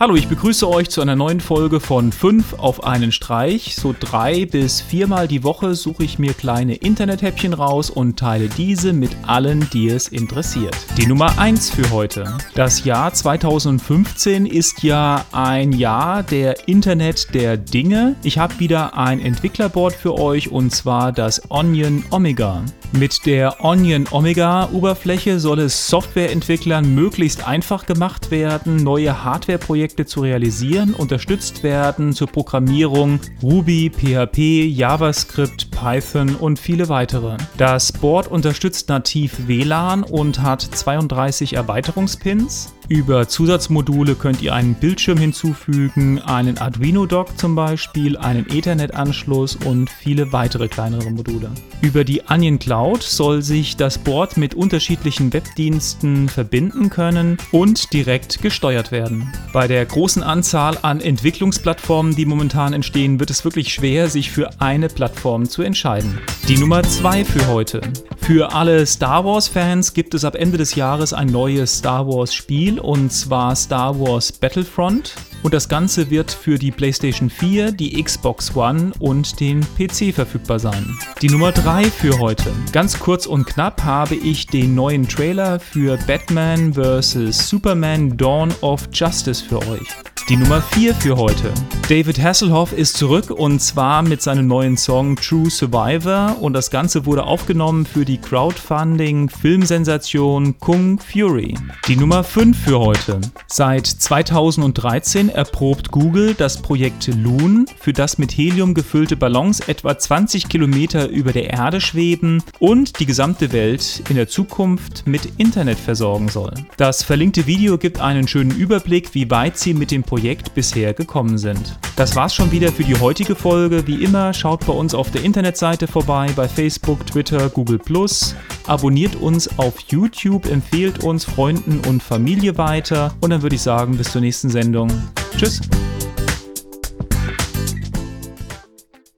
Hallo, ich begrüße euch zu einer neuen Folge von 5 auf einen Streich. So drei bis viermal die Woche suche ich mir kleine Internethäppchen raus und teile diese mit allen, die es interessiert. Die Nummer 1 für heute. Das Jahr 2015 ist ja ein Jahr der Internet der Dinge. Ich habe wieder ein Entwicklerboard für euch und zwar das Onion Omega. Mit der Onion Omega Oberfläche soll es Softwareentwicklern möglichst einfach gemacht werden, neue Hardwareprojekte Projekte zu realisieren, unterstützt werden zur Programmierung Ruby, PHP, JavaScript, Python und viele weitere. Das Board unterstützt nativ WLAN und hat 32 Erweiterungspins. Über Zusatzmodule könnt ihr einen Bildschirm hinzufügen, einen Arduino-Dock zum Beispiel, einen Ethernet-Anschluss und viele weitere kleinere Module. Über die Onion Cloud soll sich das Board mit unterschiedlichen Webdiensten verbinden können und direkt gesteuert werden. Bei der großen Anzahl an Entwicklungsplattformen, die momentan entstehen, wird es wirklich schwer, sich für eine Plattform zu entscheiden. Die Nummer 2 für heute. Für alle Star Wars-Fans gibt es ab Ende des Jahres ein neues Star Wars-Spiel und zwar Star Wars Battlefront. Und das Ganze wird für die PlayStation 4, die Xbox One und den PC verfügbar sein. Die Nummer 3 für heute. Ganz kurz und knapp habe ich den neuen Trailer für Batman vs. Superman Dawn of Justice für euch. Die Nummer 4 für heute. David Hasselhoff ist zurück und zwar mit seinem neuen Song True Survivor und das Ganze wurde aufgenommen für die Crowdfunding-Filmsensation Kung Fury. Die Nummer 5 für heute. Seit 2013 erprobt Google das Projekt Loon, für das mit Helium gefüllte Ballons etwa 20 Kilometer über der Erde schweben und die gesamte Welt in der Zukunft mit Internet versorgen soll. Das verlinkte Video gibt einen schönen Überblick, wie weit sie mit dem Projekt Projekt bisher gekommen sind. Das war's schon wieder für die heutige Folge. Wie immer, schaut bei uns auf der Internetseite vorbei, bei Facebook, Twitter, Google Abonniert uns auf YouTube, empfehlt uns Freunden und Familie weiter und dann würde ich sagen, bis zur nächsten Sendung. Tschüss!